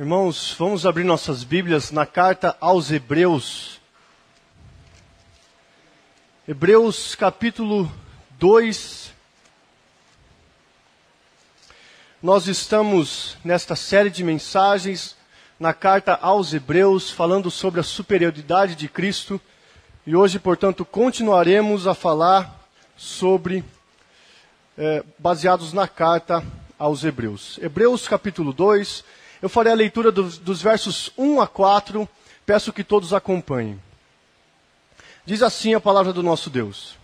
Irmãos, vamos abrir nossas Bíblias na carta aos Hebreus. Hebreus capítulo 2. Nós estamos nesta série de mensagens na carta aos Hebreus, falando sobre a superioridade de Cristo. E hoje, portanto, continuaremos a falar sobre, é, baseados na carta aos Hebreus. Hebreus capítulo 2 eu farei a leitura dos, dos versos 1 a 4, peço que todos acompanhem. Diz assim a palavra do nosso Deus: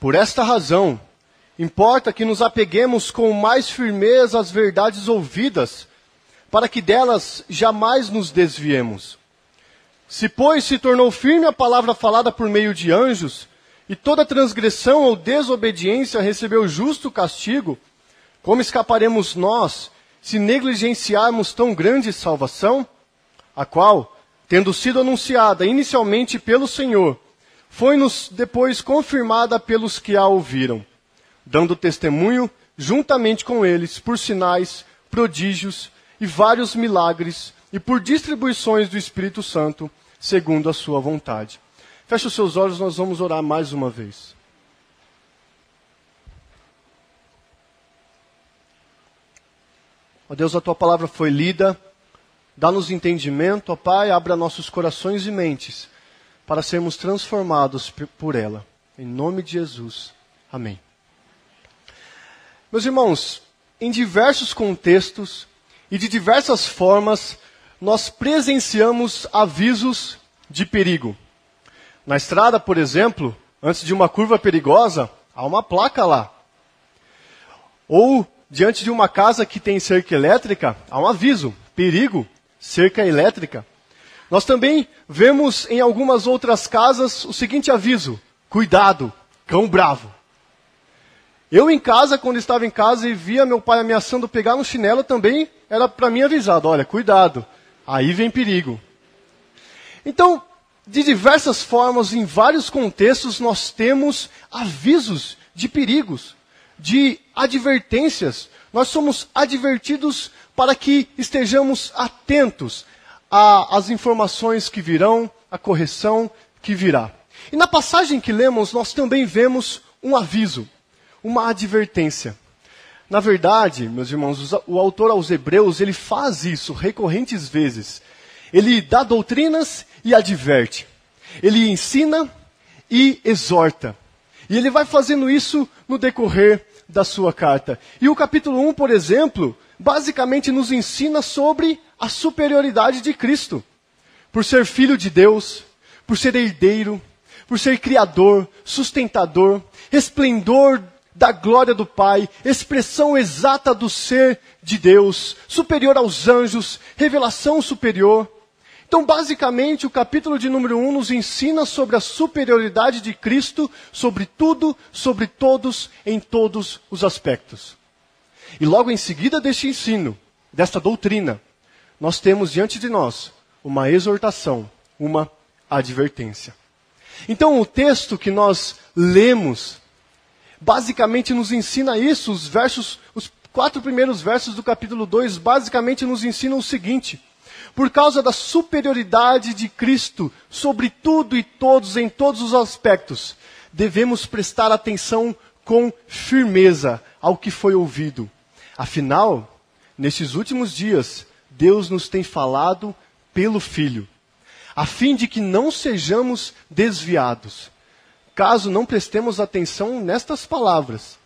Por esta razão, importa que nos apeguemos com mais firmeza às verdades ouvidas, para que delas jamais nos desviemos. Se, pois, se tornou firme a palavra falada por meio de anjos, e toda transgressão ou desobediência recebeu justo castigo, como escaparemos nós, se negligenciarmos tão grande salvação, a qual, tendo sido anunciada inicialmente pelo Senhor, foi-nos depois confirmada pelos que a ouviram, dando testemunho juntamente com eles por sinais, prodígios e vários milagres e por distribuições do Espírito Santo, segundo a sua vontade. Feche os seus olhos, nós vamos orar mais uma vez. Ó Deus, a tua palavra foi lida, dá-nos entendimento, ó Pai, abra nossos corações e mentes para sermos transformados por ela. Em nome de Jesus. Amém. Meus irmãos, em diversos contextos e de diversas formas, nós presenciamos avisos de perigo. Na estrada, por exemplo, antes de uma curva perigosa, há uma placa lá. Ou diante de uma casa que tem cerca elétrica, há um aviso: perigo, cerca elétrica. Nós também vemos em algumas outras casas o seguinte aviso: cuidado, cão bravo. Eu em casa, quando estava em casa e via meu pai ameaçando pegar no chinelo, também era para mim avisado: olha, cuidado, aí vem perigo. Então, de diversas formas, em vários contextos, nós temos avisos de perigos de advertências. Nós somos advertidos para que estejamos atentos às informações que virão, à correção que virá. E na passagem que lemos, nós também vemos um aviso, uma advertência. Na verdade, meus irmãos, o autor aos Hebreus, ele faz isso recorrentes vezes. Ele dá doutrinas e adverte. Ele ensina e exorta. E ele vai fazendo isso no decorrer da sua carta. E o capítulo 1, por exemplo, basicamente nos ensina sobre a superioridade de Cristo. Por ser filho de Deus, por ser herdeiro, por ser criador, sustentador, esplendor da glória do Pai, expressão exata do ser de Deus, superior aos anjos, revelação superior. Então, basicamente, o capítulo de número 1 nos ensina sobre a superioridade de Cristo sobre tudo, sobre todos, em todos os aspectos. E logo em seguida deste ensino, desta doutrina, nós temos diante de nós uma exortação, uma advertência. Então, o texto que nós lemos, basicamente nos ensina isso, os versos, os quatro primeiros versos do capítulo 2, basicamente nos ensinam o seguinte: por causa da superioridade de Cristo sobre tudo e todos em todos os aspectos, devemos prestar atenção com firmeza ao que foi ouvido. Afinal, nesses últimos dias, Deus nos tem falado pelo Filho, a fim de que não sejamos desviados. Caso não prestemos atenção nestas palavras,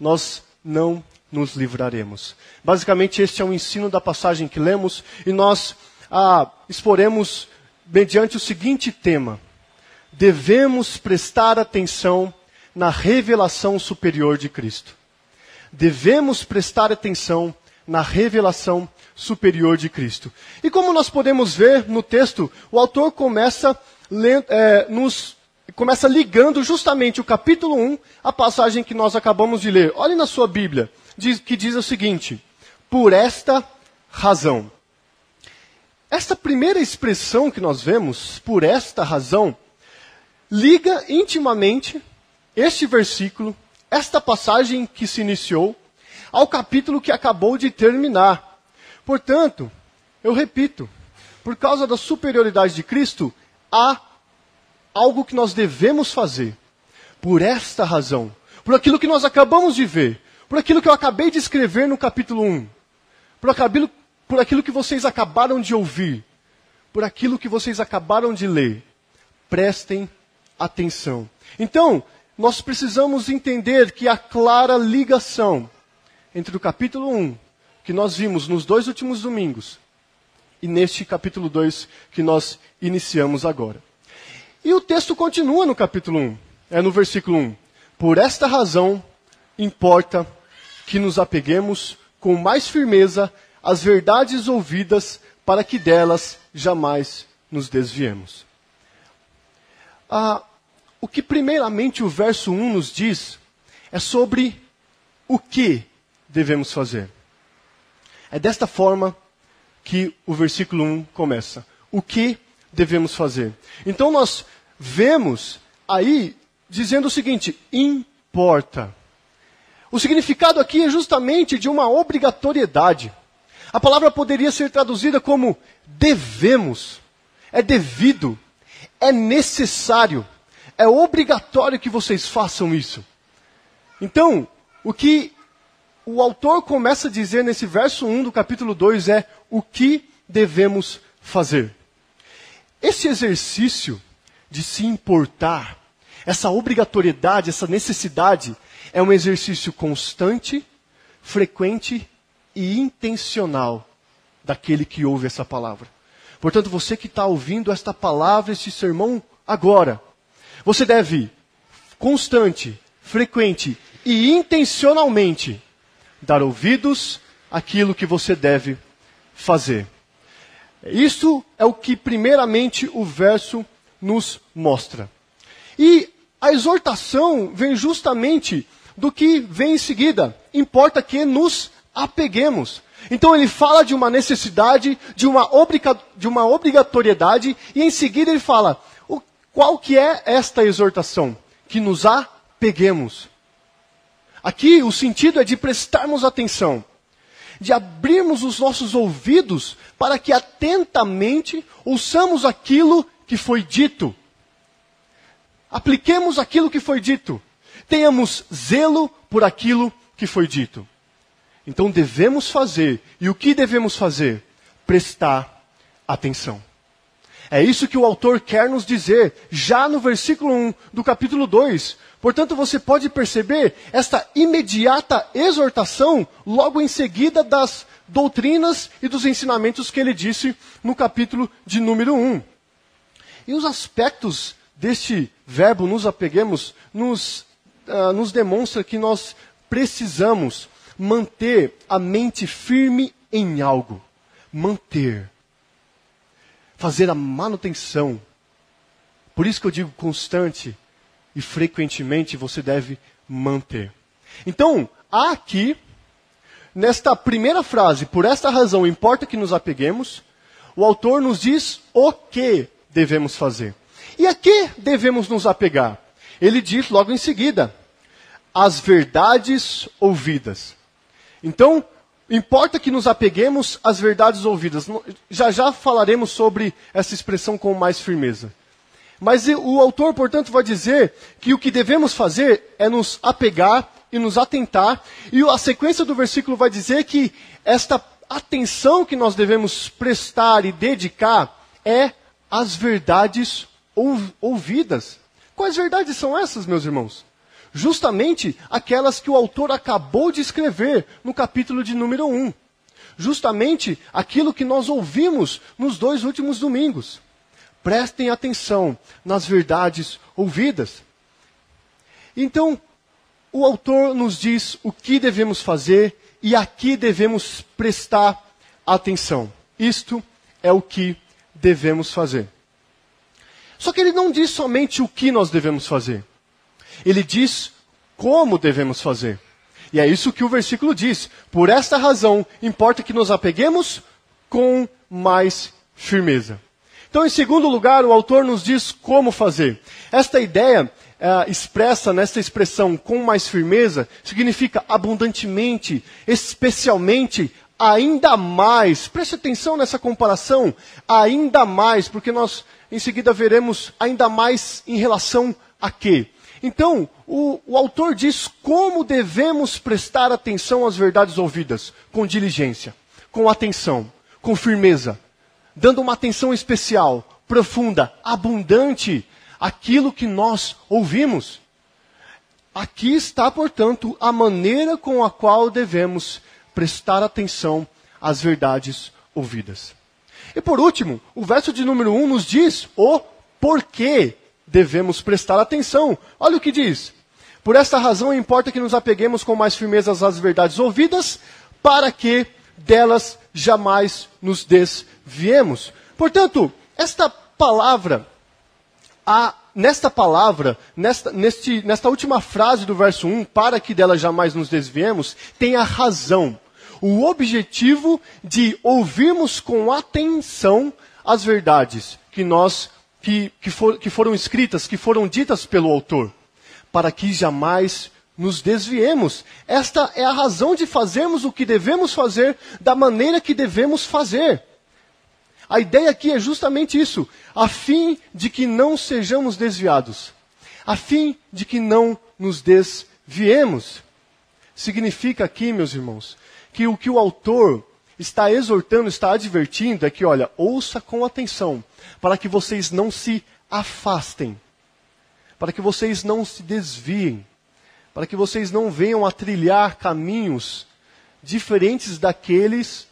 nós não nos livraremos. Basicamente, este é o ensino da passagem que lemos e nós ah, exporemos mediante o seguinte tema: devemos prestar atenção na revelação superior de Cristo. Devemos prestar atenção na revelação superior de Cristo. E como nós podemos ver no texto, o autor começa, é, nos, começa ligando justamente o capítulo 1 à passagem que nós acabamos de ler. Olhe na sua Bíblia, diz, que diz o seguinte: Por esta razão. Esta primeira expressão que nós vemos, por esta razão, liga intimamente este versículo, esta passagem que se iniciou, ao capítulo que acabou de terminar. Portanto, eu repito, por causa da superioridade de Cristo, há algo que nós devemos fazer. Por esta razão, por aquilo que nós acabamos de ver, por aquilo que eu acabei de escrever no capítulo 1, por aquilo, por aquilo que vocês acabaram de ouvir, por aquilo que vocês acabaram de ler. Prestem atenção. Então, nós precisamos entender que há clara ligação entre o capítulo 1, que nós vimos nos dois últimos domingos, e neste capítulo 2 que nós iniciamos agora. E o texto continua no capítulo 1, é no versículo 1. Por esta razão, importa que nos apeguemos com mais firmeza às verdades ouvidas, para que delas jamais nos desviemos. Ah, o que primeiramente o verso 1 nos diz é sobre o que devemos fazer. É desta forma que o versículo 1 começa. O que devemos fazer? Então nós vemos aí dizendo o seguinte: importa. O significado aqui é justamente de uma obrigatoriedade. A palavra poderia ser traduzida como devemos, é devido, é necessário, é obrigatório que vocês façam isso. Então, o que o autor começa a dizer nesse verso 1 do capítulo 2 é o que devemos fazer. Esse exercício de se importar, essa obrigatoriedade, essa necessidade, é um exercício constante, frequente e intencional daquele que ouve essa palavra. Portanto, você que está ouvindo esta palavra, este sermão agora, você deve constante, frequente e intencionalmente dar ouvidos àquilo que você deve fazer. Isso é o que, primeiramente, o verso nos mostra. E a exortação vem justamente do que vem em seguida. Importa que nos apeguemos. Então ele fala de uma necessidade, de uma, obriga de uma obrigatoriedade, e em seguida ele fala: o, qual que é esta exortação? Que nos apeguemos. Aqui o sentido é de prestarmos atenção, de abrirmos os nossos ouvidos para que atentamente ouçamos aquilo que foi dito. Apliquemos aquilo que foi dito. Tenhamos zelo por aquilo que foi dito. Então devemos fazer, e o que devemos fazer? Prestar atenção. É isso que o autor quer nos dizer, já no versículo 1 do capítulo 2. Portanto, você pode perceber esta imediata exortação logo em seguida das doutrinas e dos ensinamentos que ele disse no capítulo de número 1. E os aspectos deste verbo nos apeguemos nos, uh, nos demonstra que nós precisamos manter a mente firme em algo. Manter. Fazer a manutenção. Por isso que eu digo constante e frequentemente você deve manter. Então, há aqui, nesta primeira frase, por esta razão importa que nos apeguemos, o autor nos diz o que devemos fazer. E a que devemos nos apegar? Ele diz logo em seguida: as verdades ouvidas. Então, importa que nos apeguemos às verdades ouvidas. Já já falaremos sobre essa expressão com mais firmeza. Mas o autor, portanto, vai dizer que o que devemos fazer é nos apegar e nos atentar. E a sequência do versículo vai dizer que esta atenção que nós devemos prestar e dedicar é às verdades ouvidas. Quais verdades são essas, meus irmãos? Justamente aquelas que o autor acabou de escrever no capítulo de número 1. Justamente aquilo que nós ouvimos nos dois últimos domingos. Prestem atenção nas verdades ouvidas. Então, o autor nos diz o que devemos fazer e a que devemos prestar atenção. Isto é o que devemos fazer. Só que ele não diz somente o que nós devemos fazer. Ele diz como devemos fazer. E é isso que o versículo diz. Por esta razão, importa que nos apeguemos com mais firmeza. Então, em segundo lugar, o autor nos diz como fazer. Esta ideia é, expressa nesta expressão com mais firmeza significa abundantemente, especialmente, ainda mais. Preste atenção nessa comparação, ainda mais, porque nós em seguida veremos ainda mais em relação a quê? Então, o, o, autor diz como devemos prestar atenção às verdades ouvidas, com diligência, com atenção, com firmeza, dando uma atenção especial, profunda, abundante àquilo que nós ouvimos. Aqui está, portanto, a maneira com a qual devemos prestar atenção às verdades ouvidas. E por último, o verso de número 1 um nos diz o porquê devemos prestar atenção. Olha o que diz. Por esta razão importa que nos apeguemos com mais firmeza às verdades ouvidas, para que delas jamais nos desviemos. Portanto, esta palavra, a, nesta palavra, nesta, neste, nesta última frase do verso 1, para que delas jamais nos desviemos, tem a razão o objetivo de ouvirmos com atenção as verdades que nós que, que, for, que foram escritas, que foram ditas pelo autor, para que jamais nos desviemos. Esta é a razão de fazermos o que devemos fazer da maneira que devemos fazer. A ideia aqui é justamente isso, a fim de que não sejamos desviados, a fim de que não nos desviemos. Significa aqui, meus irmãos, que o que o autor está exortando, está advertindo é que, olha, ouça com atenção, para que vocês não se afastem, para que vocês não se desviem, para que vocês não venham a trilhar caminhos diferentes daqueles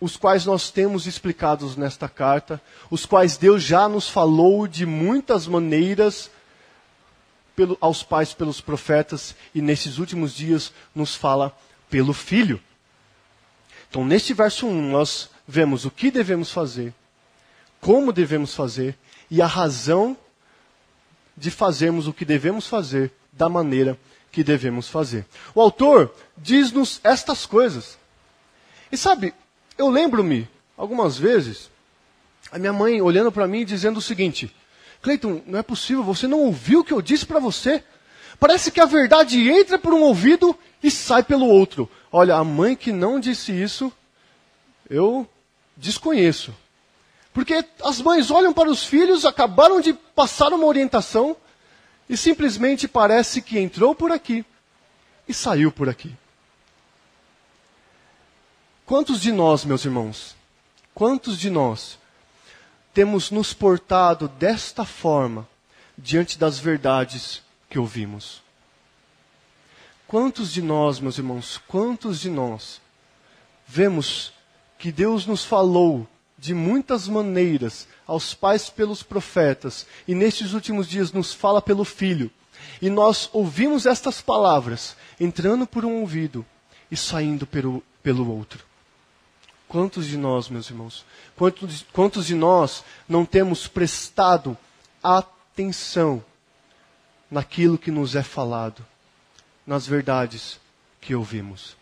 os quais nós temos explicados nesta carta, os quais Deus já nos falou de muitas maneiras pelo, aos pais pelos profetas e nesses últimos dias nos fala pelo Filho. Então, neste verso 1, nós vemos o que devemos fazer, como devemos fazer e a razão de fazermos o que devemos fazer da maneira que devemos fazer. O autor diz-nos estas coisas. E sabe, eu lembro-me, algumas vezes, a minha mãe olhando para mim e dizendo o seguinte: Cleiton, não é possível, você não ouviu o que eu disse para você? Parece que a verdade entra por um ouvido e sai pelo outro. Olha, a mãe que não disse isso, eu desconheço. Porque as mães olham para os filhos, acabaram de passar uma orientação e simplesmente parece que entrou por aqui e saiu por aqui. Quantos de nós, meus irmãos, quantos de nós temos nos portado desta forma diante das verdades que ouvimos. Quantos de nós, meus irmãos, quantos de nós vemos que Deus nos falou de muitas maneiras aos pais pelos profetas e nestes últimos dias nos fala pelo Filho, e nós ouvimos estas palavras entrando por um ouvido e saindo pelo, pelo outro? Quantos de nós, meus irmãos, quantos, quantos de nós não temos prestado atenção naquilo que nos é falado, nas verdades que ouvimos.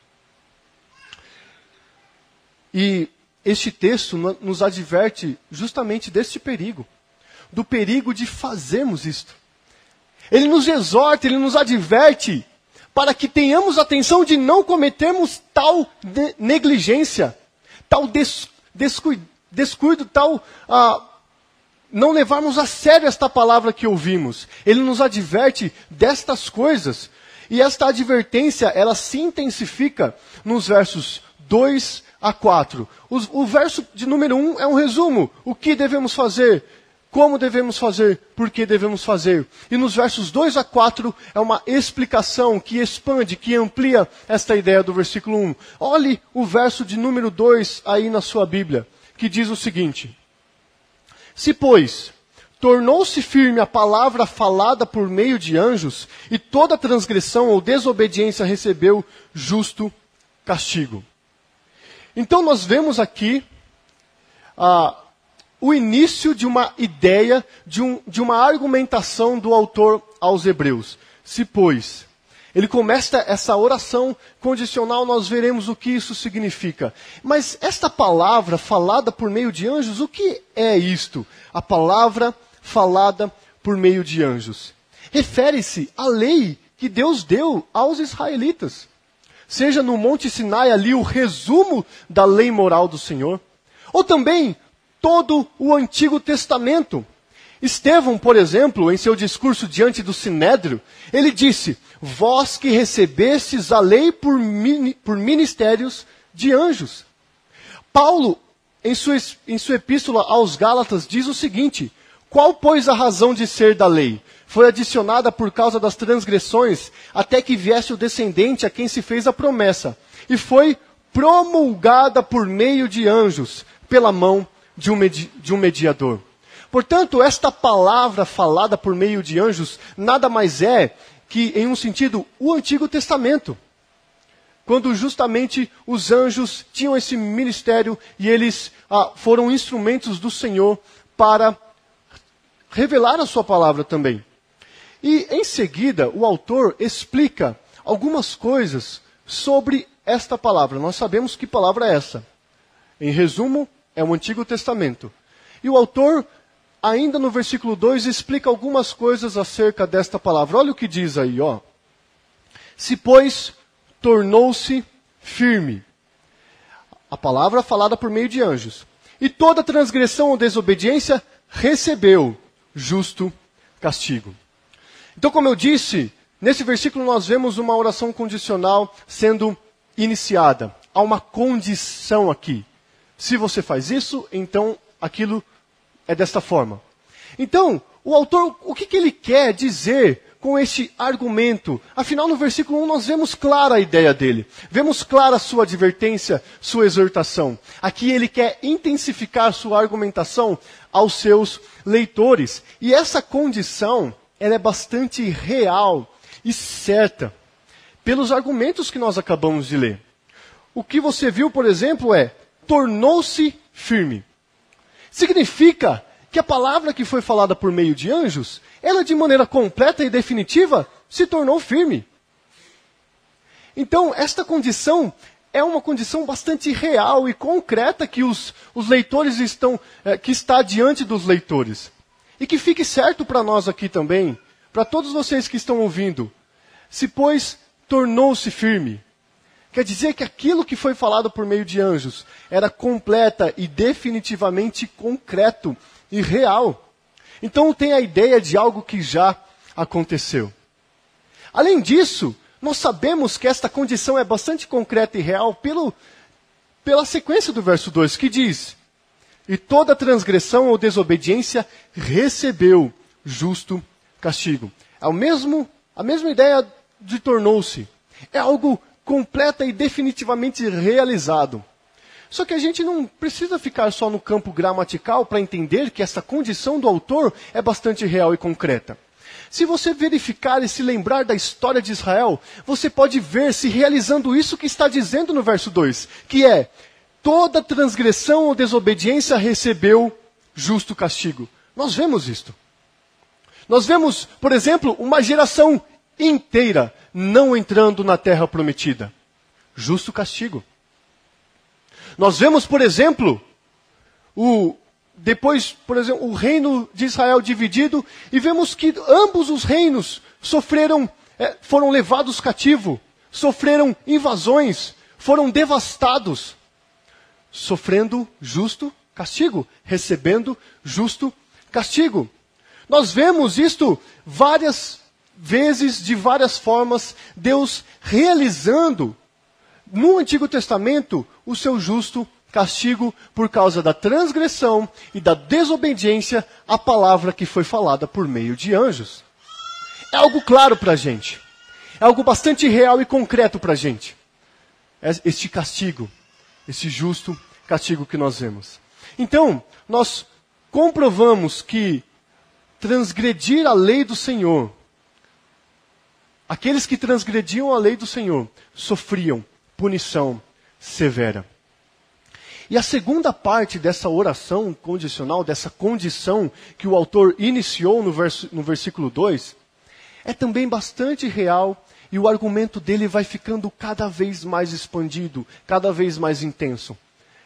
E este texto nos adverte justamente deste perigo, do perigo de fazermos isto. Ele nos exorta, ele nos adverte para que tenhamos atenção de não cometermos tal negligência, tal des descuido, descuido, tal ah, não levarmos a sério esta palavra que ouvimos. Ele nos adverte destas coisas. E esta advertência, ela se intensifica nos versos 2 a 4. O, o verso de número 1 um é um resumo. O que devemos fazer? Como devemos fazer? Por que devemos fazer? E nos versos 2 a 4 é uma explicação que expande, que amplia esta ideia do versículo 1. Olhe o verso de número 2 aí na sua Bíblia, que diz o seguinte: se, pois, tornou-se firme a palavra falada por meio de anjos, e toda transgressão ou desobediência recebeu justo castigo. Então nós vemos aqui ah, o início de uma ideia, de, um, de uma argumentação do autor aos Hebreus. Se, pois, ele começa essa oração condicional, nós veremos o que isso significa. Mas esta palavra falada por meio de anjos, o que é isto? A palavra por meio de anjos. Refere-se à lei que Deus deu aos israelitas. seja no Monte Sinai ali o resumo da lei moral do Senhor, ou também todo o Antigo Testamento. Estevão, por exemplo, em seu discurso diante do Sinédrio, ele disse: Vós que recebestes a lei por, por ministérios de anjos. Paulo, em sua, em sua epístola aos Gálatas, diz o seguinte: Qual, pois, a razão de ser da lei? Foi adicionada por causa das transgressões, até que viesse o descendente a quem se fez a promessa, e foi promulgada por meio de anjos, pela mão de um, medi de um mediador. Portanto, esta palavra falada por meio de anjos nada mais é que, em um sentido, o Antigo Testamento. Quando justamente os anjos tinham esse ministério e eles ah, foram instrumentos do Senhor para revelar a sua palavra também. E em seguida, o autor explica algumas coisas sobre esta palavra. Nós sabemos que palavra é essa. Em resumo, é o Antigo Testamento. E o autor, ainda no versículo 2, explica algumas coisas acerca desta palavra. Olha o que diz aí, ó. Se, pois, tornou-se firme. A palavra falada por meio de anjos. E toda transgressão ou desobediência recebeu justo castigo. Então, como eu disse, nesse versículo nós vemos uma oração condicional sendo iniciada. Há uma condição aqui. Se você faz isso, então aquilo é desta forma. Então, o autor, o que, que ele quer dizer com este argumento? Afinal, no versículo 1 nós vemos clara a ideia dele. Vemos clara a sua advertência, sua exortação. Aqui ele quer intensificar sua argumentação aos seus leitores. E essa condição, ela é bastante real e certa pelos argumentos que nós acabamos de ler. O que você viu, por exemplo, é tornou-se firme. Significa que a palavra que foi falada por meio de anjos, ela de maneira completa e definitiva se tornou firme. Então, esta condição é uma condição bastante real e concreta que os, os leitores estão, é, que está diante dos leitores. E que fique certo para nós aqui também, para todos vocês que estão ouvindo. Se, pois, tornou-se firme. Quer dizer que aquilo que foi falado por meio de anjos era completa e definitivamente concreto e real. Então tem a ideia de algo que já aconteceu. Além disso, nós sabemos que esta condição é bastante concreta e real pelo, pela sequência do verso 2, que diz: E toda transgressão ou desobediência recebeu justo castigo. É o mesmo, a mesma ideia de tornou-se. É algo completa e definitivamente realizado. Só que a gente não precisa ficar só no campo gramatical para entender que essa condição do autor é bastante real e concreta. Se você verificar e se lembrar da história de Israel, você pode ver se realizando isso que está dizendo no verso 2, que é: toda transgressão ou desobediência recebeu justo castigo. Nós vemos isto. Nós vemos, por exemplo, uma geração inteira não entrando na terra prometida. Justo castigo. Nós vemos, por exemplo, o depois, por exemplo, o reino de Israel dividido e vemos que ambos os reinos sofreram, é, foram levados cativo, sofreram invasões, foram devastados, sofrendo justo castigo, recebendo justo castigo. Nós vemos isto várias vezes, de várias formas, Deus realizando no Antigo Testamento o seu justo castigo por causa da transgressão e da desobediência à palavra que foi falada por meio de anjos. É algo claro para a gente. É algo bastante real e concreto para a gente. É este castigo, esse justo castigo que nós vemos. Então, nós comprovamos que transgredir a lei do Senhor Aqueles que transgrediam a lei do Senhor sofriam punição severa. E a segunda parte dessa oração condicional, dessa condição que o autor iniciou no, verso, no versículo 2, é também bastante real e o argumento dele vai ficando cada vez mais expandido, cada vez mais intenso.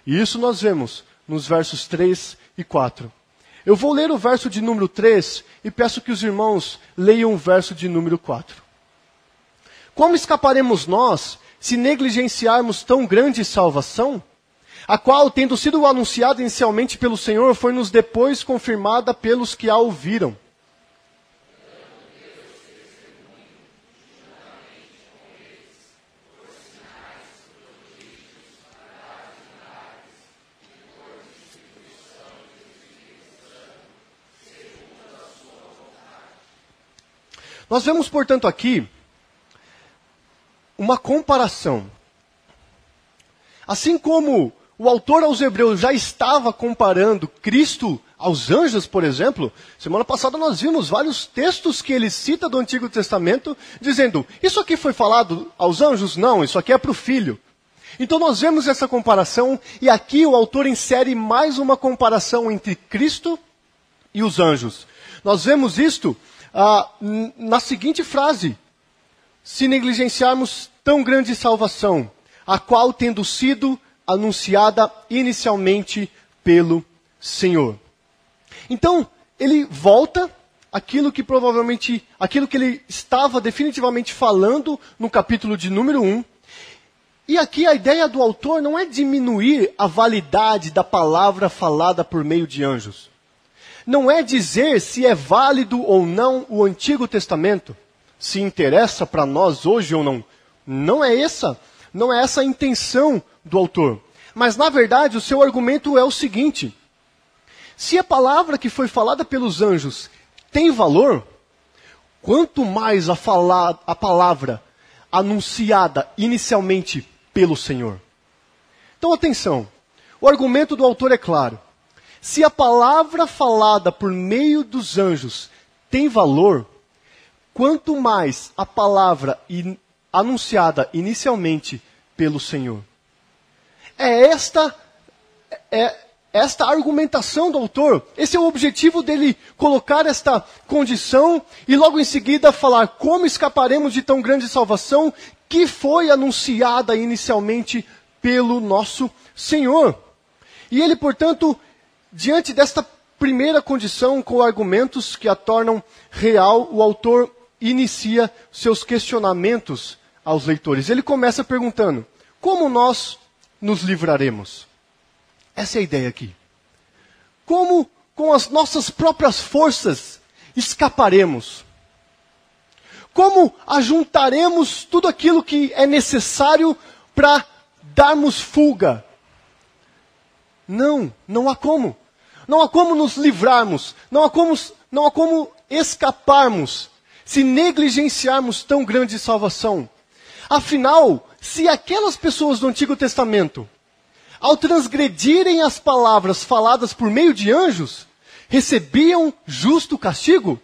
E isso nós vemos nos versos 3 e 4. Eu vou ler o verso de número 3 e peço que os irmãos leiam o verso de número 4. Como escaparemos nós se negligenciarmos tão grande salvação, a qual, tendo sido anunciada inicialmente pelo Senhor, foi-nos depois confirmada pelos que a ouviram. Nós vemos, portanto, aqui uma comparação. Assim como o autor aos Hebreus já estava comparando Cristo aos anjos, por exemplo, semana passada nós vimos vários textos que ele cita do Antigo Testamento, dizendo: Isso aqui foi falado aos anjos? Não, isso aqui é para o filho. Então nós vemos essa comparação, e aqui o autor insere mais uma comparação entre Cristo e os anjos. Nós vemos isto ah, na seguinte frase: Se negligenciarmos tão grande salvação, a qual tendo sido anunciada inicialmente pelo Senhor. Então, ele volta aquilo que provavelmente, aquilo que ele estava definitivamente falando no capítulo de número 1. E aqui a ideia do autor não é diminuir a validade da palavra falada por meio de anjos não é dizer se é válido ou não o Antigo Testamento, se interessa para nós hoje ou não. Não é essa, não é essa a intenção do autor. Mas na verdade, o seu argumento é o seguinte: se a palavra que foi falada pelos anjos tem valor, quanto mais a, falar, a palavra anunciada inicialmente pelo Senhor. Então atenção, o argumento do autor é claro. Se a palavra falada por meio dos anjos tem valor, quanto mais a palavra in, anunciada inicialmente pelo Senhor. É esta é esta argumentação do autor. Esse é o objetivo dele colocar esta condição e logo em seguida falar como escaparemos de tão grande salvação que foi anunciada inicialmente pelo nosso Senhor. E ele, portanto, Diante desta primeira condição, com argumentos que a tornam real, o autor inicia seus questionamentos aos leitores. Ele começa perguntando: como nós nos livraremos? Essa é a ideia aqui. Como, com as nossas próprias forças, escaparemos? Como ajuntaremos tudo aquilo que é necessário para darmos fuga? Não, não há como. Não há como nos livrarmos, não há como, não há como escaparmos se negligenciarmos tão grande salvação. Afinal, se aquelas pessoas do Antigo Testamento, ao transgredirem as palavras faladas por meio de anjos, recebiam justo castigo,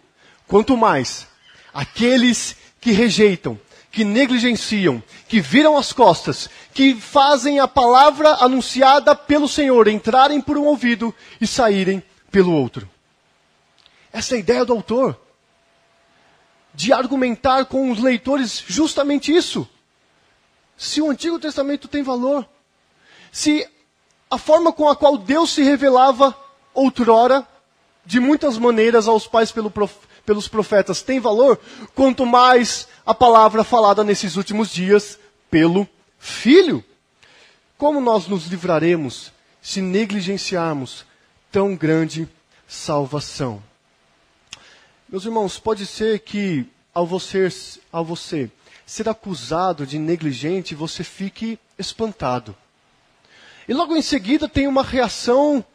quanto mais aqueles que rejeitam que negligenciam, que viram as costas, que fazem a palavra anunciada pelo Senhor entrarem por um ouvido e saírem pelo outro. Essa é a ideia do autor. De argumentar com os leitores justamente isso. Se o Antigo Testamento tem valor, se a forma com a qual Deus se revelava outrora, de muitas maneiras aos pais pelo prof, pelos profetas tem valor, quanto mais a palavra falada nesses últimos dias pelo Filho. Como nós nos livraremos se negligenciarmos tão grande salvação? Meus irmãos, pode ser que ao você, ao você ser acusado de negligente, você fique espantado. E logo em seguida tem uma reação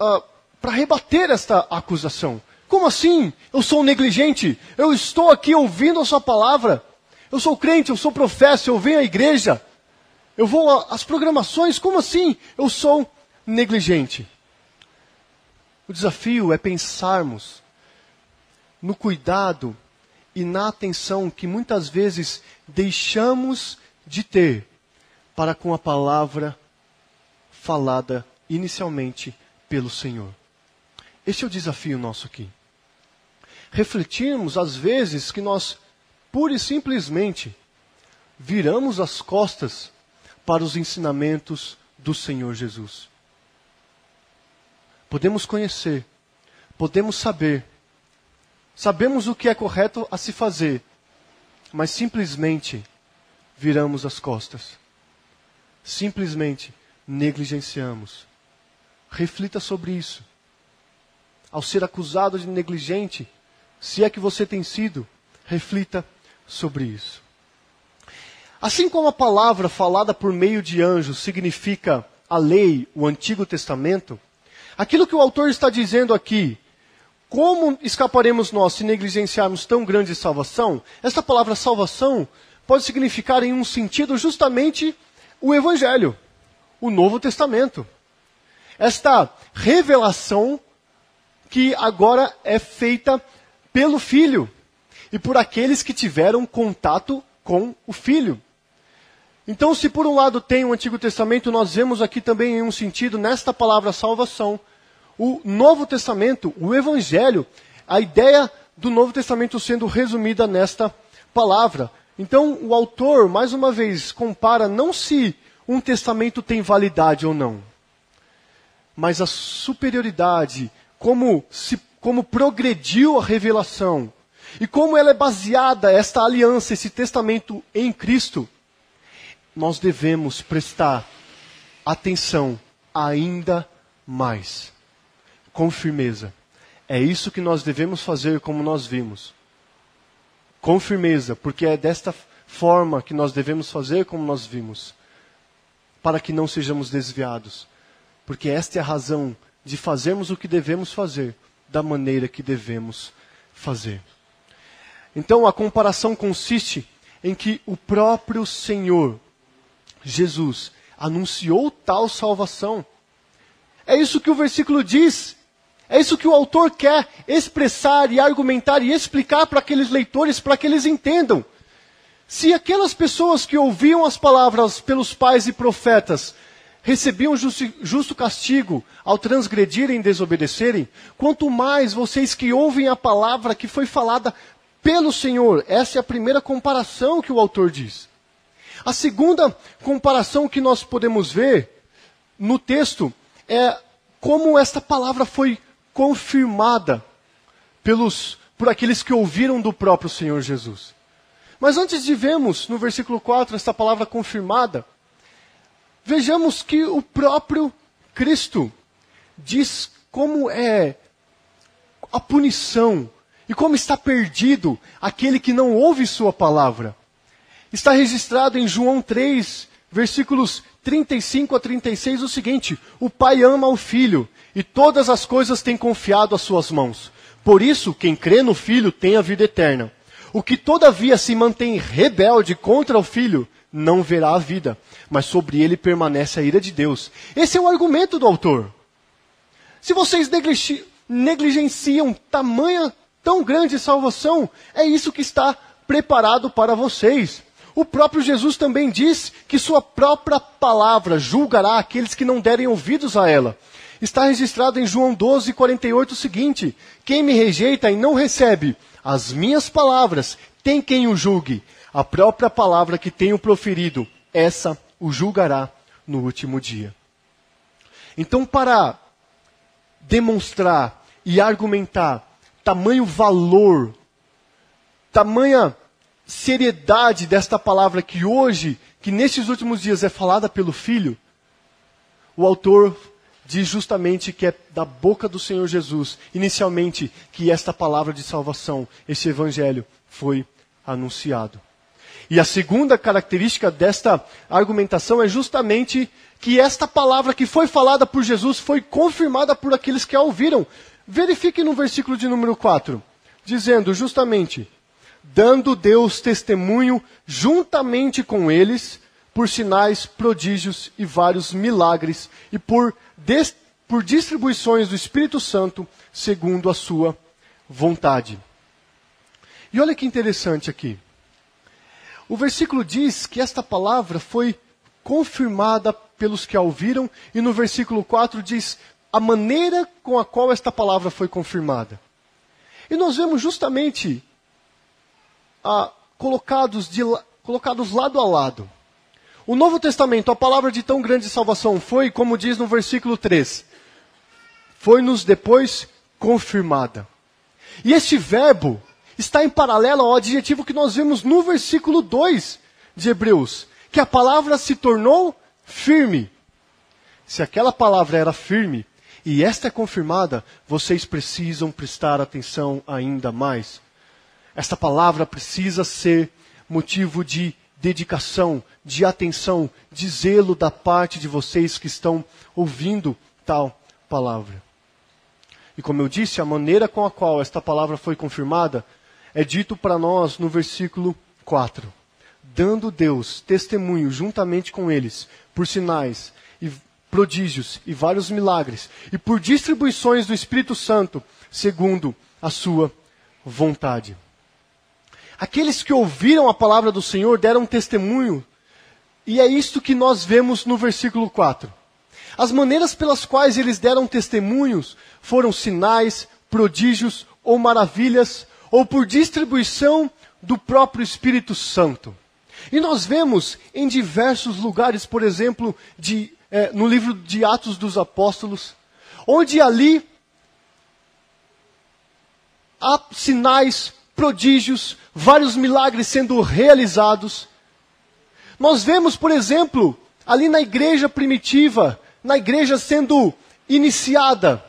uh, para rebater esta acusação. Como assim? Eu sou negligente? Eu estou aqui ouvindo a sua palavra. Eu sou crente, eu sou profeta, eu venho à igreja. Eu vou às programações. Como assim? Eu sou negligente. O desafio é pensarmos no cuidado e na atenção que muitas vezes deixamos de ter para com a palavra falada inicialmente pelo Senhor. Este é o desafio nosso aqui refletirmos, às vezes, que nós, pura e simplesmente, viramos as costas para os ensinamentos do Senhor Jesus. Podemos conhecer, podemos saber, sabemos o que é correto a se fazer, mas simplesmente viramos as costas. Simplesmente negligenciamos. Reflita sobre isso. Ao ser acusado de negligente, se é que você tem sido, reflita sobre isso. Assim como a palavra falada por meio de anjos significa a lei, o Antigo Testamento, aquilo que o autor está dizendo aqui, como escaparemos nós se negligenciarmos tão grande salvação? Esta palavra salvação pode significar em um sentido justamente o Evangelho, o Novo Testamento. Esta revelação que agora é feita pelo Filho e por aqueles que tiveram contato com o Filho. Então, se por um lado tem o Antigo Testamento, nós vemos aqui também em um sentido, nesta palavra salvação, o Novo Testamento, o Evangelho, a ideia do Novo Testamento sendo resumida nesta palavra. Então, o autor, mais uma vez, compara não se um testamento tem validade ou não, mas a superioridade, como, se, como progrediu a revelação, e como ela é baseada, esta aliança, esse testamento em Cristo nós devemos prestar atenção ainda mais, com firmeza. É isso que nós devemos fazer, como nós vimos. Com firmeza, porque é desta forma que nós devemos fazer, como nós vimos, para que não sejamos desviados. Porque esta é a razão de fazermos o que devemos fazer, da maneira que devemos fazer. Então, a comparação consiste em que o próprio Senhor Jesus anunciou tal salvação. É isso que o versículo diz. É isso que o autor quer expressar e argumentar e explicar para aqueles leitores, para que eles entendam. Se aquelas pessoas que ouviam as palavras pelos pais e profetas recebiam justo, justo castigo ao transgredirem e desobedecerem, quanto mais vocês que ouvem a palavra que foi falada pelo Senhor. Essa é a primeira comparação que o autor diz. A segunda comparação que nós podemos ver no texto é como esta palavra foi confirmada pelos, por aqueles que ouviram do próprio Senhor Jesus. Mas antes de vermos no versículo 4 esta palavra confirmada, vejamos que o próprio Cristo diz como é a punição e como está perdido aquele que não ouve sua palavra. Está registrado em João 3, versículos 35 a 36, o seguinte: O Pai ama o Filho, e todas as coisas tem confiado às suas mãos. Por isso, quem crê no Filho tem a vida eterna. O que todavia se mantém rebelde contra o Filho, não verá a vida, mas sobre ele permanece a ira de Deus. Esse é o argumento do autor. Se vocês negligenciam tamanha, tão grande salvação, é isso que está preparado para vocês. O próprio Jesus também diz que sua própria palavra julgará aqueles que não derem ouvidos a ela. Está registrado em João 12, 48 o seguinte: Quem me rejeita e não recebe as minhas palavras, tem quem o julgue. A própria palavra que tenho proferido, essa o julgará no último dia. Então, para demonstrar e argumentar tamanho valor, tamanha seriedade desta palavra que hoje, que nesses últimos dias é falada pelo Filho, o autor diz justamente que é da boca do Senhor Jesus, inicialmente, que esta palavra de salvação, esse evangelho, foi anunciado. E a segunda característica desta argumentação é justamente que esta palavra que foi falada por Jesus foi confirmada por aqueles que a ouviram. Verifique no versículo de número 4, dizendo justamente: dando Deus testemunho juntamente com eles por sinais, prodígios e vários milagres e por, por distribuições do Espírito Santo segundo a sua vontade. E olha que interessante aqui. O versículo diz que esta palavra foi confirmada pelos que a ouviram, e no versículo 4 diz a maneira com a qual esta palavra foi confirmada. E nós vemos justamente ah, colocados, de, colocados lado a lado. O Novo Testamento, a palavra de tão grande salvação foi, como diz no versículo 3, foi-nos depois confirmada. E este verbo está em paralelo ao adjetivo que nós vemos no versículo 2. de Hebreus, que a palavra se tornou firme. Se aquela palavra era firme e esta é confirmada, vocês precisam prestar atenção ainda mais. Esta palavra precisa ser motivo de dedicação, de atenção, de zelo da parte de vocês que estão ouvindo tal palavra. E como eu disse, a maneira com a qual esta palavra foi confirmada é dito para nós no versículo 4. Dando Deus testemunho juntamente com eles, por sinais e prodígios e vários milagres, e por distribuições do Espírito Santo, segundo a sua vontade. Aqueles que ouviram a palavra do Senhor deram testemunho, e é isto que nós vemos no versículo 4. As maneiras pelas quais eles deram testemunhos foram sinais, prodígios ou maravilhas, ou por distribuição do próprio Espírito Santo. E nós vemos em diversos lugares, por exemplo, de, é, no livro de Atos dos Apóstolos, onde ali há sinais, prodígios, vários milagres sendo realizados. Nós vemos, por exemplo, ali na igreja primitiva, na igreja sendo iniciada,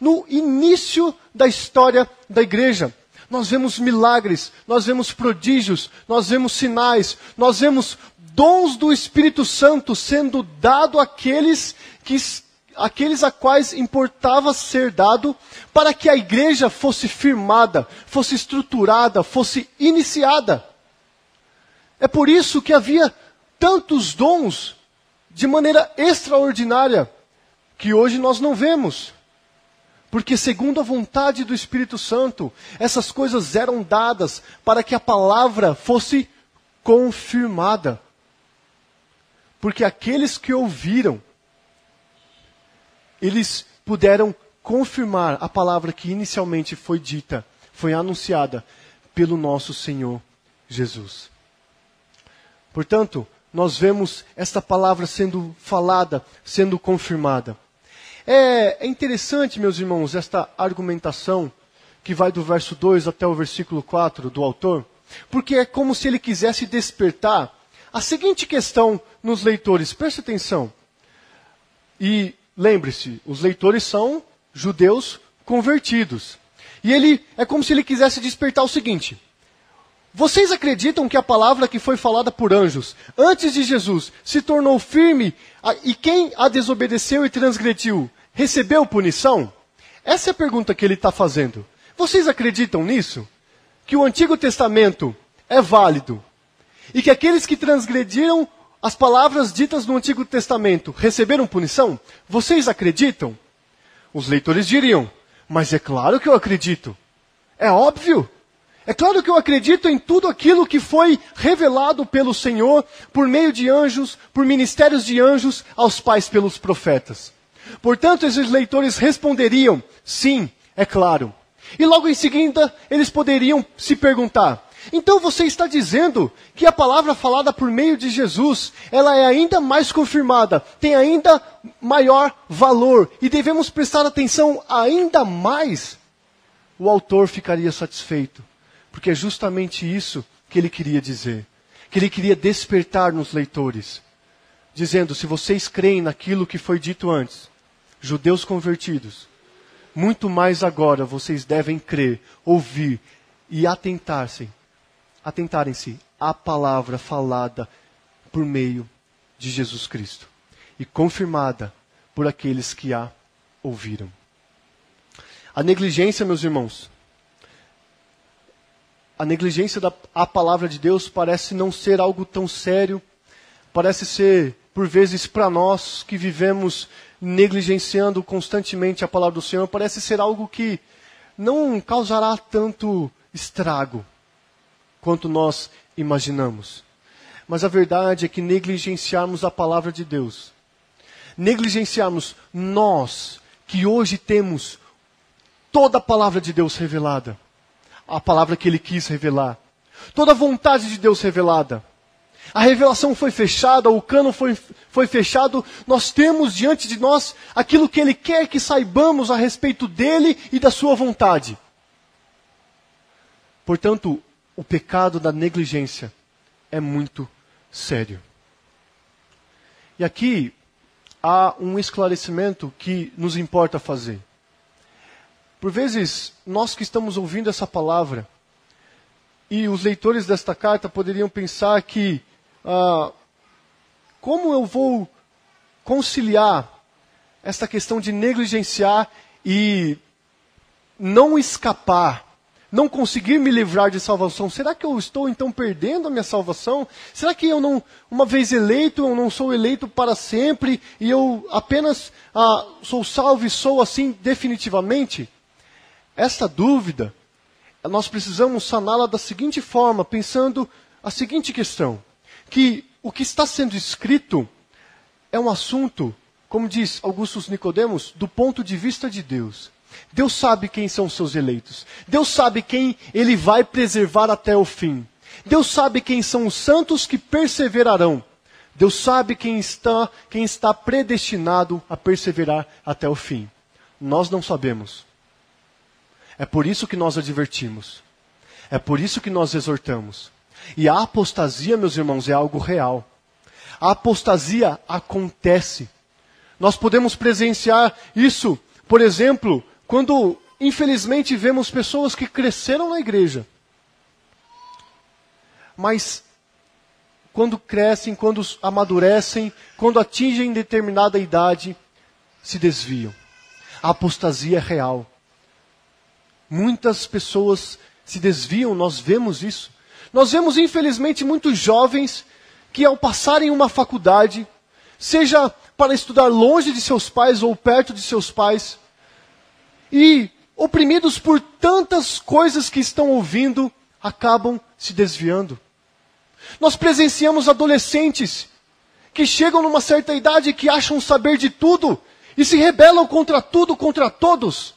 no início da história da igreja. Nós vemos milagres, nós vemos prodígios, nós vemos sinais, nós vemos dons do Espírito Santo sendo dado àqueles que aqueles a quais importava ser dado para que a igreja fosse firmada, fosse estruturada, fosse iniciada. É por isso que havia tantos dons de maneira extraordinária que hoje nós não vemos. Porque, segundo a vontade do Espírito Santo, essas coisas eram dadas para que a palavra fosse confirmada. Porque aqueles que ouviram eles puderam confirmar a palavra que inicialmente foi dita, foi anunciada pelo nosso Senhor Jesus. Portanto, nós vemos esta palavra sendo falada, sendo confirmada. É, é, interessante, meus irmãos, esta argumentação que vai do verso 2 até o versículo 4 do autor, porque é como se ele quisesse despertar a seguinte questão nos leitores, preste atenção. E Lembre-se, os leitores são judeus convertidos. E ele é como se ele quisesse despertar o seguinte: Vocês acreditam que a palavra que foi falada por anjos antes de Jesus se tornou firme e quem a desobedeceu e transgrediu recebeu punição? Essa é a pergunta que ele está fazendo. Vocês acreditam nisso? Que o Antigo Testamento é válido e que aqueles que transgrediram as palavras ditas no Antigo Testamento receberam punição? Vocês acreditam? Os leitores diriam, mas é claro que eu acredito. É óbvio. É claro que eu acredito em tudo aquilo que foi revelado pelo Senhor por meio de anjos, por ministérios de anjos aos pais pelos profetas. Portanto, esses leitores responderiam: sim, é claro. E logo em seguida, eles poderiam se perguntar: então você está dizendo que a palavra falada por meio de Jesus, ela é ainda mais confirmada, tem ainda maior valor e devemos prestar atenção ainda mais? O autor ficaria satisfeito, porque é justamente isso que ele queria dizer, que ele queria despertar nos leitores, dizendo: se vocês creem naquilo que foi dito antes, judeus convertidos, muito mais agora vocês devem crer, ouvir e atentar-se atentarem-se à palavra falada por meio de Jesus Cristo e confirmada por aqueles que a ouviram. A negligência, meus irmãos, a negligência da a palavra de Deus parece não ser algo tão sério, parece ser, por vezes, para nós que vivemos negligenciando constantemente a palavra do Senhor, parece ser algo que não causará tanto estrago quanto nós imaginamos. Mas a verdade é que negligenciarmos a palavra de Deus, negligenciarmos nós, que hoje temos toda a palavra de Deus revelada, a palavra que Ele quis revelar, toda a vontade de Deus revelada. A revelação foi fechada, o cano foi, foi fechado, nós temos diante de nós aquilo que Ele quer que saibamos a respeito dele e da Sua vontade. Portanto, o pecado da negligência é muito sério. E aqui há um esclarecimento que nos importa fazer. Por vezes, nós que estamos ouvindo essa palavra, e os leitores desta carta poderiam pensar que, ah, como eu vou conciliar esta questão de negligenciar e não escapar, não conseguir me livrar de salvação, será que eu estou então perdendo a minha salvação? Será que eu não, uma vez eleito, eu não sou eleito para sempre e eu apenas ah, sou salvo e sou assim definitivamente? Essa dúvida, nós precisamos saná-la da seguinte forma, pensando a seguinte questão: que o que está sendo escrito é um assunto, como diz Augustus Nicodemos, do ponto de vista de Deus. Deus sabe quem são os seus eleitos. Deus sabe quem ele vai preservar até o fim. Deus sabe quem são os santos que perseverarão. Deus sabe quem está, quem está predestinado a perseverar até o fim. Nós não sabemos. É por isso que nós advertimos. É por isso que nós exortamos. E a apostasia, meus irmãos, é algo real. A apostasia acontece. Nós podemos presenciar isso, por exemplo, quando, infelizmente, vemos pessoas que cresceram na igreja, mas quando crescem, quando amadurecem, quando atingem determinada idade, se desviam. A apostasia é real. Muitas pessoas se desviam, nós vemos isso. Nós vemos, infelizmente, muitos jovens que, ao passarem uma faculdade, seja para estudar longe de seus pais ou perto de seus pais, e oprimidos por tantas coisas que estão ouvindo, acabam se desviando. Nós presenciamos adolescentes que chegam numa certa idade que acham saber de tudo e se rebelam contra tudo, contra todos.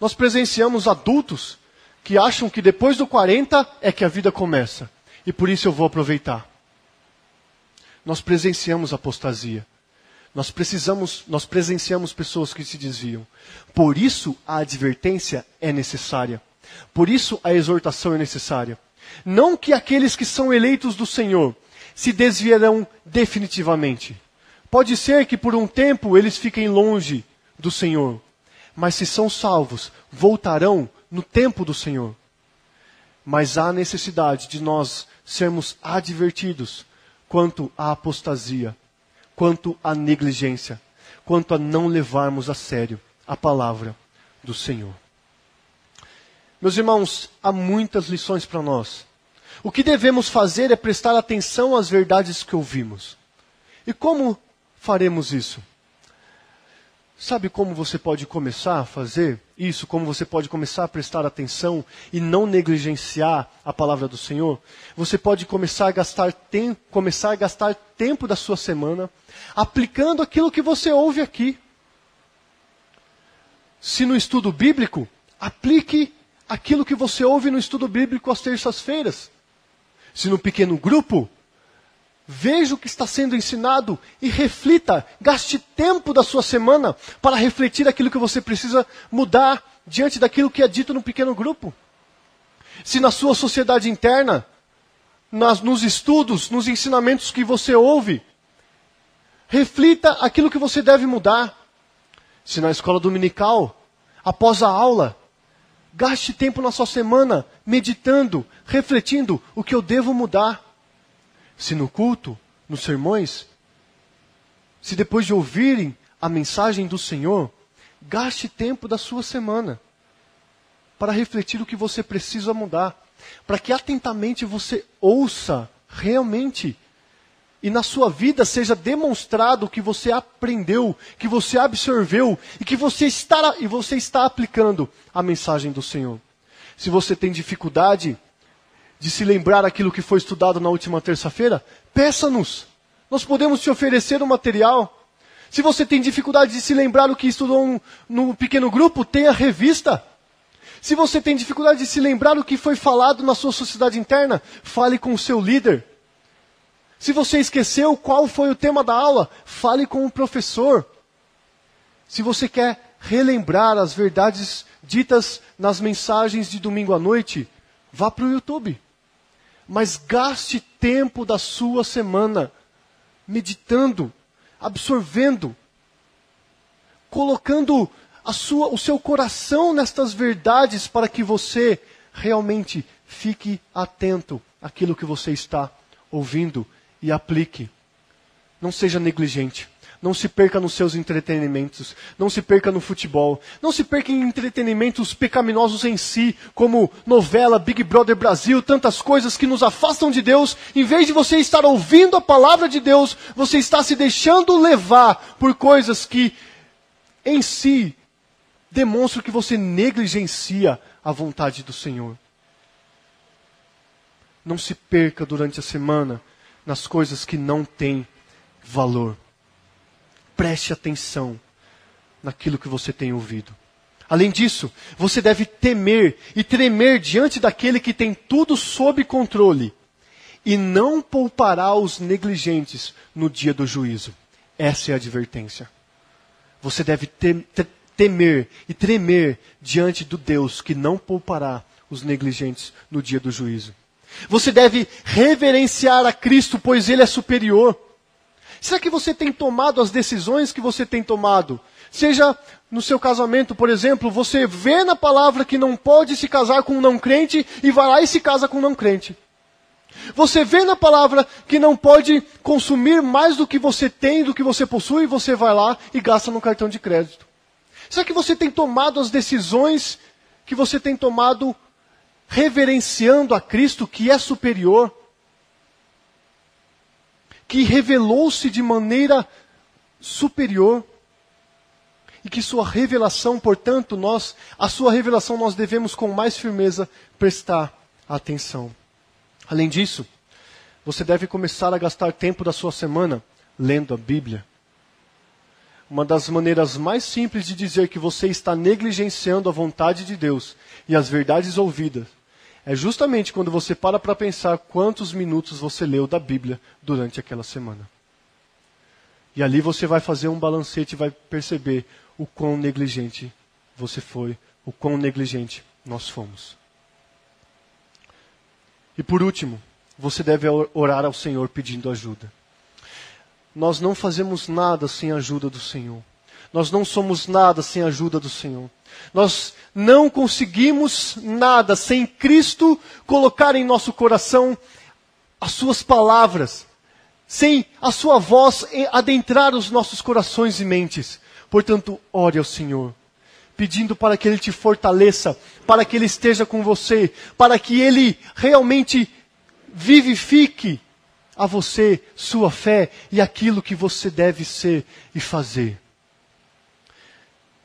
Nós presenciamos adultos que acham que depois do 40 é que a vida começa e por isso eu vou aproveitar. Nós presenciamos apostasia. Nós precisamos, nós presenciamos pessoas que se desviam. Por isso a advertência é necessária. Por isso a exortação é necessária. Não que aqueles que são eleitos do Senhor se desviarão definitivamente. Pode ser que por um tempo eles fiquem longe do Senhor, mas se são salvos, voltarão no tempo do Senhor. Mas há necessidade de nós sermos advertidos quanto à apostasia quanto à negligência, quanto a não levarmos a sério a palavra do Senhor. Meus irmãos, há muitas lições para nós. O que devemos fazer é prestar atenção às verdades que ouvimos. E como faremos isso? Sabe como você pode começar a fazer isso? Como você pode começar a prestar atenção e não negligenciar a palavra do Senhor? Você pode começar a gastar, tem, começar a gastar tempo da sua semana aplicando aquilo que você ouve aqui. Se no estudo bíblico, aplique aquilo que você ouve no estudo bíblico às terças-feiras. Se no pequeno grupo, Veja o que está sendo ensinado e reflita. Gaste tempo da sua semana para refletir aquilo que você precisa mudar diante daquilo que é dito no pequeno grupo. Se na sua sociedade interna, nas, nos estudos, nos ensinamentos que você ouve, reflita aquilo que você deve mudar. Se na escola dominical, após a aula, gaste tempo na sua semana meditando, refletindo o que eu devo mudar se no culto, nos sermões, se depois de ouvirem a mensagem do Senhor, gaste tempo da sua semana para refletir o que você precisa mudar, para que atentamente você ouça realmente e na sua vida seja demonstrado que você aprendeu, que você absorveu e que você está e você está aplicando a mensagem do Senhor. Se você tem dificuldade de se lembrar aquilo que foi estudado na última terça-feira, peça-nos. Nós podemos te oferecer o um material. Se você tem dificuldade de se lembrar o que estudou no pequeno grupo, tenha revista. Se você tem dificuldade de se lembrar o que foi falado na sua sociedade interna, fale com o seu líder. Se você esqueceu qual foi o tema da aula, fale com o professor. Se você quer relembrar as verdades ditas nas mensagens de domingo à noite, vá para o YouTube. Mas gaste tempo da sua semana meditando, absorvendo, colocando sua, o seu coração nestas verdades para que você realmente fique atento àquilo que você está ouvindo e aplique. Não seja negligente. Não se perca nos seus entretenimentos. Não se perca no futebol. Não se perca em entretenimentos pecaminosos em si, como novela, Big Brother Brasil, tantas coisas que nos afastam de Deus. Em vez de você estar ouvindo a palavra de Deus, você está se deixando levar por coisas que, em si, demonstram que você negligencia a vontade do Senhor. Não se perca durante a semana nas coisas que não têm valor. Preste atenção naquilo que você tem ouvido. Além disso, você deve temer e tremer diante daquele que tem tudo sob controle e não poupará os negligentes no dia do juízo. Essa é a advertência. Você deve temer e tremer diante do Deus que não poupará os negligentes no dia do juízo. Você deve reverenciar a Cristo, pois Ele é superior. Será que você tem tomado as decisões que você tem tomado? Seja no seu casamento, por exemplo, você vê na palavra que não pode se casar com um não crente e vai lá e se casa com um não crente. Você vê na palavra que não pode consumir mais do que você tem, do que você possui, e você vai lá e gasta no cartão de crédito. Será que você tem tomado as decisões que você tem tomado reverenciando a Cristo que é superior? Que revelou-se de maneira superior? E que sua revelação, portanto, nós, a sua revelação nós devemos com mais firmeza prestar atenção. Além disso, você deve começar a gastar tempo da sua semana lendo a Bíblia. Uma das maneiras mais simples de dizer que você está negligenciando a vontade de Deus e as verdades ouvidas é justamente quando você para para pensar quantos minutos você leu da Bíblia durante aquela semana. E ali você vai fazer um balancete e vai perceber o quão negligente você foi, o quão negligente nós fomos. E por último, você deve orar ao Senhor pedindo ajuda. Nós não fazemos nada sem a ajuda do Senhor. Nós não somos nada sem a ajuda do Senhor. Nós não conseguimos nada sem Cristo colocar em nosso coração as suas palavras, sem a sua voz adentrar os nossos corações e mentes. Portanto, ore ao Senhor, pedindo para que Ele te fortaleça, para que Ele esteja com você, para que Ele realmente vivifique a você sua fé e aquilo que você deve ser e fazer.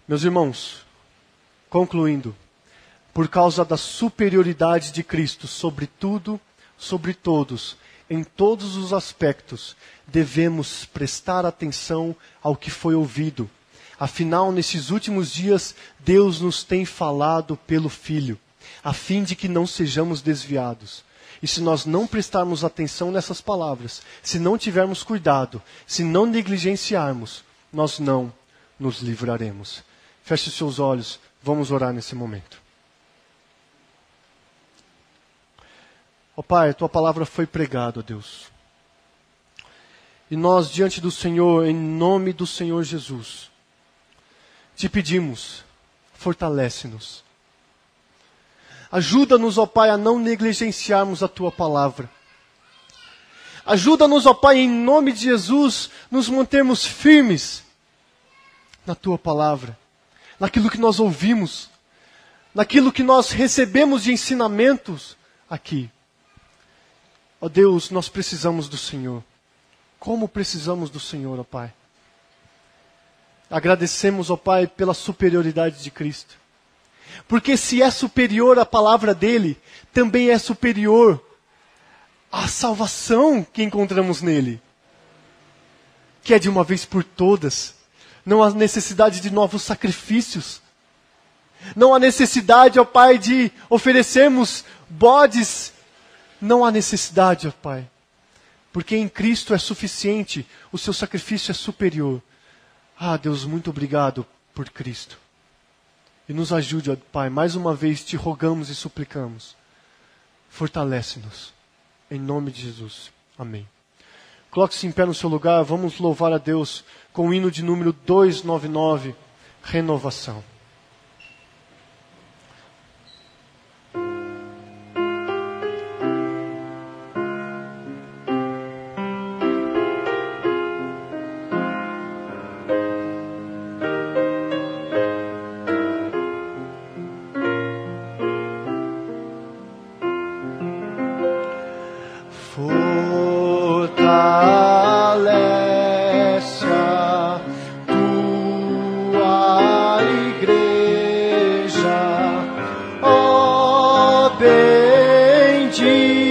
Meus irmãos, concluindo, por causa da superioridade de Cristo sobre tudo, sobre todos, em todos os aspectos, devemos prestar atenção ao que foi ouvido. Afinal, nesses últimos dias, Deus nos tem falado pelo Filho, a fim de que não sejamos desviados. E se nós não prestarmos atenção nessas palavras, se não tivermos cuidado, se não negligenciarmos, nós não nos livraremos. Feche seus olhos, vamos orar nesse momento. Ó oh, Pai, a tua palavra foi pregada, Deus. E nós, diante do Senhor, em nome do Senhor Jesus, te pedimos, fortalece-nos Ajuda-nos, ó Pai, a não negligenciarmos a tua palavra. Ajuda-nos, ó Pai, em nome de Jesus, nos mantermos firmes na tua palavra, naquilo que nós ouvimos, naquilo que nós recebemos de ensinamentos aqui. Ó Deus, nós precisamos do Senhor. Como precisamos do Senhor, ó Pai. Agradecemos, ó Pai, pela superioridade de Cristo. Porque se é superior à palavra dele, também é superior à salvação que encontramos nele. Que é de uma vez por todas. Não há necessidade de novos sacrifícios. Não há necessidade, ó Pai, de oferecermos bodes. Não há necessidade, ó Pai. Porque em Cristo é suficiente, o seu sacrifício é superior. Ah, Deus, muito obrigado por Cristo. E nos ajude, ó Pai, mais uma vez te rogamos e suplicamos. Fortalece-nos. Em nome de Jesus. Amém. Coloque-se em pé no seu lugar, vamos louvar a Deus com o hino de número 299, Renovação. Jesus.